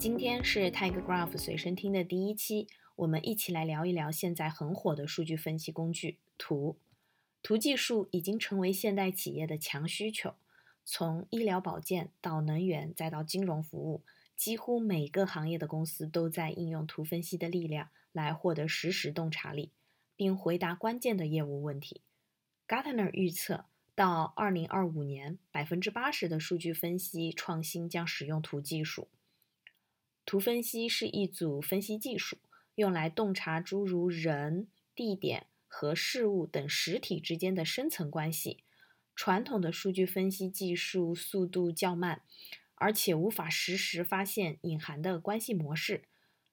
今天是 Tiger Graph 随身听的第一期，我们一起来聊一聊现在很火的数据分析工具——图。图技术已经成为现代企业的强需求，从医疗保健到能源，再到金融服务，几乎每个行业的公司都在应用图分析的力量来获得实时洞察力，并回答关键的业务问题。Gartner 预测，到2025年，百分之八十的数据分析创新将使用图技术。图分析是一组分析技术，用来洞察诸如人、地点和事物等实体之间的深层关系。传统的数据分析技术速度较慢，而且无法实时发现隐含的关系模式。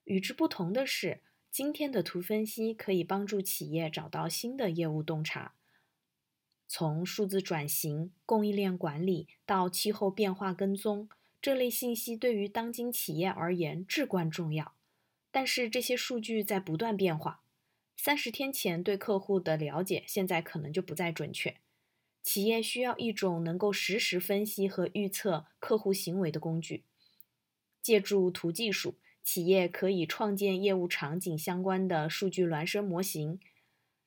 与之不同的是，今天的图分析可以帮助企业找到新的业务洞察。从数字转型、供应链管理到气候变化跟踪。这类信息对于当今企业而言至关重要，但是这些数据在不断变化。三十天前对客户的了解，现在可能就不再准确。企业需要一种能够实时分析和预测客户行为的工具。借助图技术，企业可以创建业务场景相关的数据孪生模型，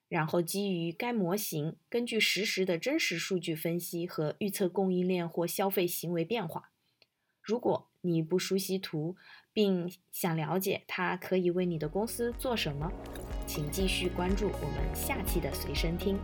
然后基于该模型，根据实时的真实数据分析和预测供应链或消费行为变化。如果你不熟悉图，并想了解它可以为你的公司做什么，请继续关注我们下期的随身听。